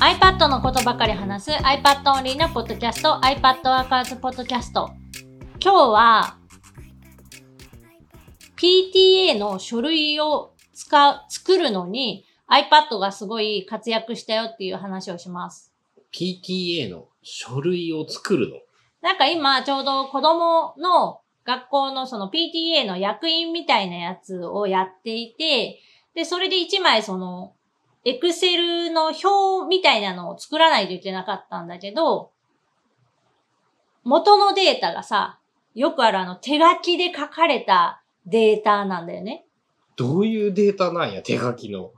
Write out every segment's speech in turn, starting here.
iPad のことばかり話す iPad オンリーなポッドキャスト iPad Workers ポッドキャスト今日は PTA の書類を使う、作るのに iPad がすごい活躍したよっていう話をします。PTA の書類を作るの？なんか今ちょうど子供の学校のその PTA の役員みたいなやつをやっていて、で、それで一枚その、エクセルの表みたいなのを作らないといけなかったんだけど、元のデータがさ、よくあるあの手書きで書かれたデータなんだよね。どういうデータなんや、手書きの。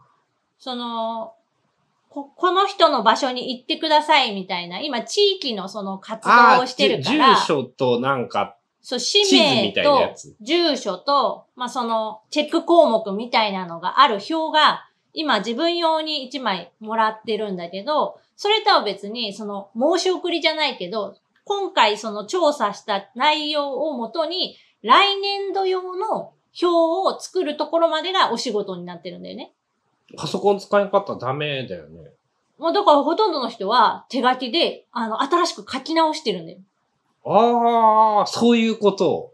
その、こ、この人の場所に行ってくださいみたいな、今地域のその活動をしてるから、住所となんか、そう、氏名とつ住所と、まあ、その、チェック項目みたいなのがある表が、今自分用に1枚もらってるんだけど、それとは別に、その、申し送りじゃないけど、今回その調査した内容をもとに、来年度用の表を作るところまでがお仕事になってるんだよね。パソコン使い方ダメだよね。もうだからほとんどの人は手書きで、あの、新しく書き直してるんだよ。ああ、そういうこと。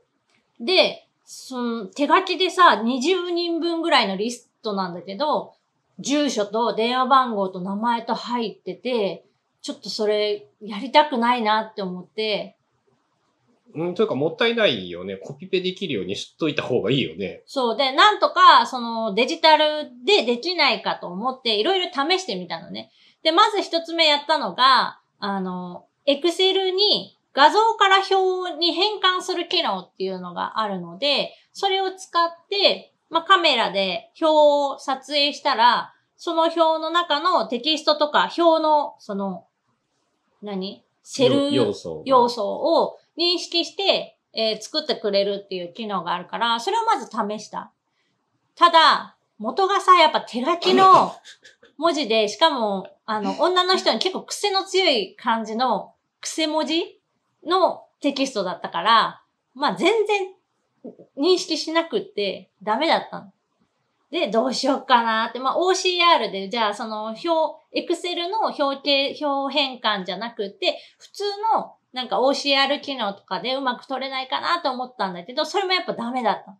で、その手書きでさ、20人分ぐらいのリストなんだけど、住所と電話番号と名前と入ってて、ちょっとそれやりたくないなって思って、うん、というかもったいないよね。コピペできるようにしといた方がいいよね。そうで、なんとかそのデジタルでできないかと思っていろいろ試してみたのね。で、まず一つ目やったのが、あの、エクセルに画像から表に変換する機能っていうのがあるので、それを使って、まあ、カメラで表を撮影したら、その表の中のテキストとか表の、その、何？セル。要素を認識して、えー作ってくれるっていう機能があるから、それをまず試した。ただ、元がさ、やっぱ手書きの 文字で、しかも、あの、女の人に結構癖の強い感じの癖文字のテキストだったから、まあ全然認識しなくってダメだったの。で、どうしようかなって、まあ OCR で、じゃあその表、Excel の表形、表変換じゃなくって、普通のなんか OCR 機能とかでうまく取れないかなと思ったんだけど、それもやっぱダメだった。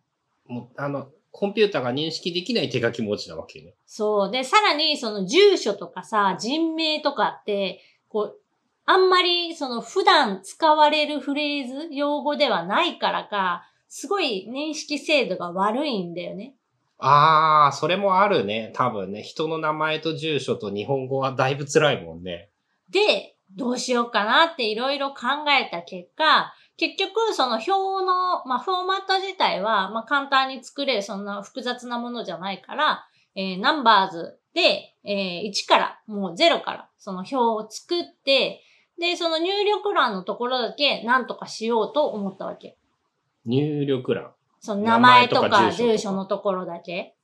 もう、あの、コンピューターが認識できない手書き文字なわけね。そう。で、さらにその住所とかさ、人名とかって、こう、あんまりその普段使われるフレーズ、用語ではないからか、すごい認識精度が悪いんだよね。ああ、それもあるね。多分ね。人の名前と住所と日本語はだいぶ辛いもんね。で、どうしようかなっていろいろ考えた結果、結局その表の、まあ、フォーマット自体は、まあ、簡単に作れる、そんな複雑なものじゃないから、えー、ナンバーズで、えー、1から、もう0から、その表を作って、で、その入力欄のところだけ何とかしようと思ったわけ。入力欄。その名前とか住所のところだけ。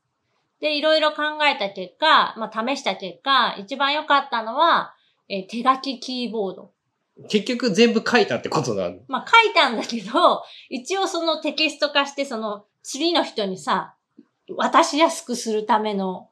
で、いろいろ考えた結果、まあ、試した結果、一番良かったのは、えー手書きキーボード。結局全部書いたってことなの。まあ、書いたんだけど、一応そのテキスト化して、その次の人にさ、渡しやすくするための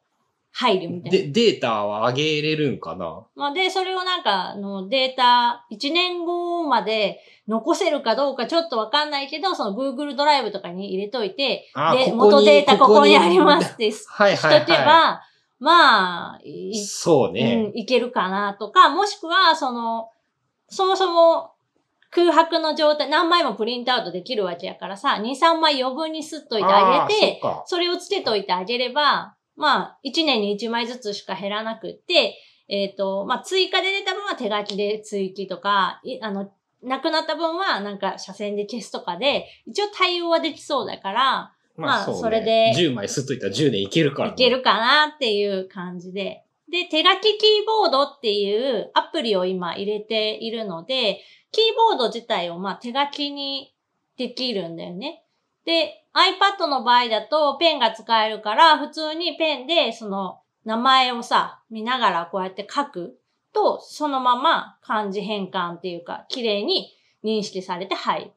配慮みたいな。で、データは上げれるんかな？まあ、で、それをなんか、あの、データ、1年後まで残せるかどうかちょっとわかんないけど、その Google ドライブとかに入れといて、で、あここに元データここにありまこすって、しはいはいとけば、はまあ。そうね。うん、いけるかなとか、もしくは、その、そもそも空白の状態、何枚もプリントアウトできるわけやからさ、2、3枚余分にすっといてあげて、それをつけといてあげれば、まあ、1年に1枚ずつしか減らなくって、えっ、と、まあ、追加で出た分は手書きで追記とか、いあの、なくなった分はなんか斜線で消すとかで、一応対応はできそうだから、まあそれで10枚吸っといたら10年いけるから、いけるかなっていう感じで。で、手書きキーボードっていうアプリを今入れているので、キーボード自体をまあ手書きにできるんだよね。で、iPad の場合だとペンが使えるから、普通にペンでその名前をさ、見ながらこうやって書くと、そのまま漢字変換っていうか、綺麗に認識されて入る。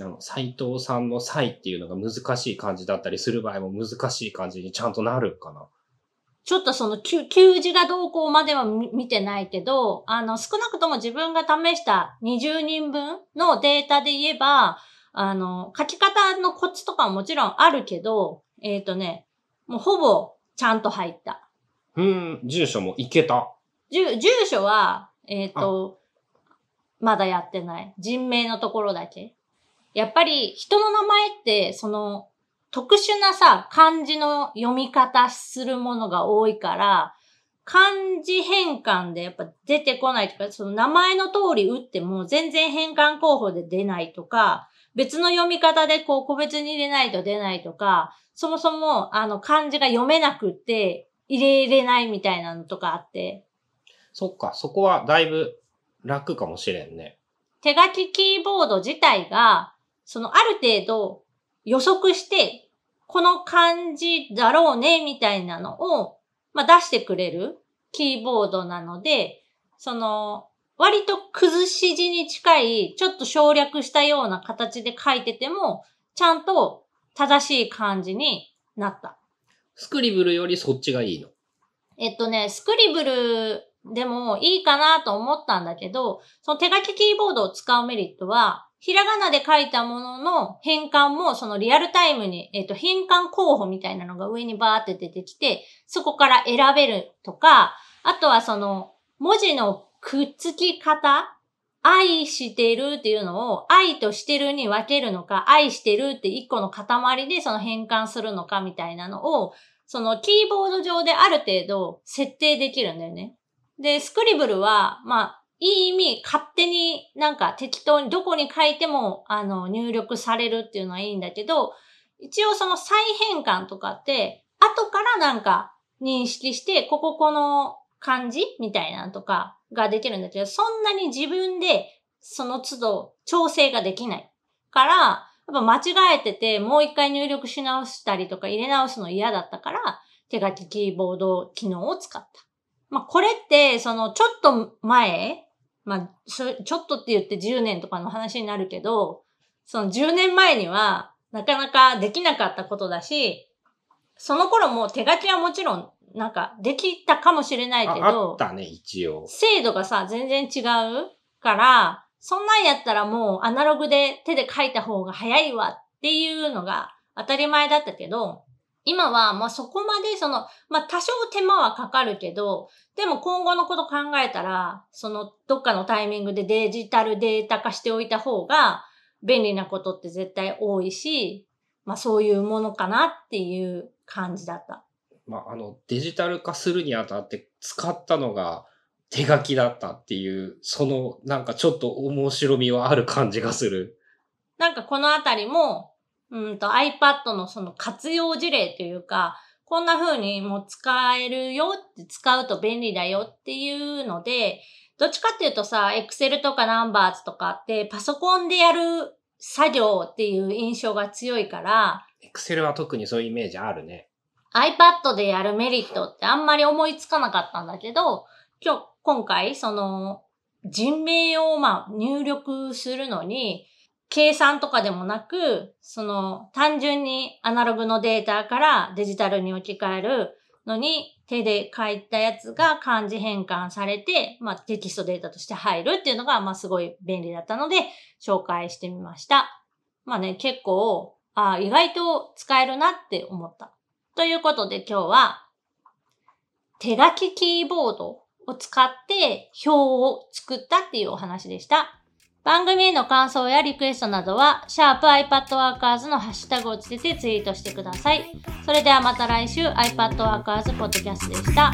あの、斎藤さんの際っていうのが難しい漢字だったりする場合も難しい漢字にちゃんとなるんかな？ちょっとその給給字がどうこうまでは見見てないけど、あの、少なくとも自分が試した20人分のデータで言えば、あの、書き方のコツとかはもちろんあるけど、えっ、とね、もうほぼちゃんと入った。うん、住所もいけた。住住所は、えっ、と、まだやってない。人名のところだけ。やっぱり人の名前って、その、特殊なさ、漢字の読み方するものが多いから、漢字変換でやっぱ出てこないとか、その名前の通り打っても全然変換候補で出ないとか、別の読み方でこう個別に入れないと出ないとか、そもそもあの漢字が読めなくって入れれないみたいなのとかあって、そっか、そこはだいぶ楽かもしれんね。手書きキーボード自体が、そのある程度予測して、この漢字だろうね、みたいなのを、まあ、出してくれるキーボードなので、その、割と崩し字に近い、ちょっと省略したような形で書いてても、ちゃんと正しい漢字になった。スクリブルよりそっちがいいの？えっとね、スクリブルでもいいかなと思ったんだけど、その手書きキーボードを使うメリットは、ひらがなで書いたものの変換もそのリアルタイムに、えっと、変換候補みたいなのが上にバーって出てきて、そこから選べるとか、あとはその文字のくっつき方？愛してるっていうのを愛としてるに分けるのか、愛してるって一個の塊でその変換するのかみたいなのを、そのキーボード上である程度設定できるんだよね。で、スクリブルは、まあ、いい意味、勝手になんか適当にどこに書いても、あの、入力されるっていうのはいいんだけど、一応その再変換とかって、後からなんか認識して、こここの漢字みたいなとかができるんだけど、そんなに自分でその都度調整ができない。から、やっぱ間違えてて、もう一回入力し直したりとか入れ直すの嫌だったから、手書きキーボード機能を使った。まあ、これって、その、ちょっと前、まあ、ちょっとって言って10年とかの話になるけど、その10年前には、なかなかできなかったことだし、その頃も手書きはもちろん、なんか、できたかもしれないけああどっ、たね、一応。精度がさ、全然違うから、そんなんやったらもうアナログで手で書いた方が早いわっていうのが当たり前だったけど、今はまあそこまでその、まあ多少手間はかかるけど、でも今後のこと考えたら、そのどっかのタイミングでデジタルデータ化しておいた方が便利なことって絶対多いし、まあそういうものかなっていう感じだった。まあ、あの、デジタル化するにあたって使ったのが手書きだったっていう、その、なんかちょっと面白みはある感じがする。なんかこのあたりも、うんと iPad のその活用事例というか、こんな風にもう使えるよって使うと便利だよっていうので、どっちかっていうとさ、Excel とか Numbers とかってパソコンでやる作業っていう印象が強いから、Excel は特にそういうイメージあるね。iPad でやるメリットってあんまり思いつかなかったんだけど、今日、今回、その、人名をまあ入力するのに、計算とかでもなく、その、単純にアナログのデータからデジタルに置き換えるのに、手で書いたやつが漢字変換されて、まあテキストデータとして入るっていうのが、まあすごい便利だったので、紹介してみました。まあね、結構、あ意外と使えるなって思った。ということで今日は、手書きキーボードを使って表を作ったっていうお話でした。番組への感想やリクエストなどは、シャープ i p a d w o r k e r s のハッシュタグをつけてツイートしてください。それではまた来週 iPadWorkers Podcast でした。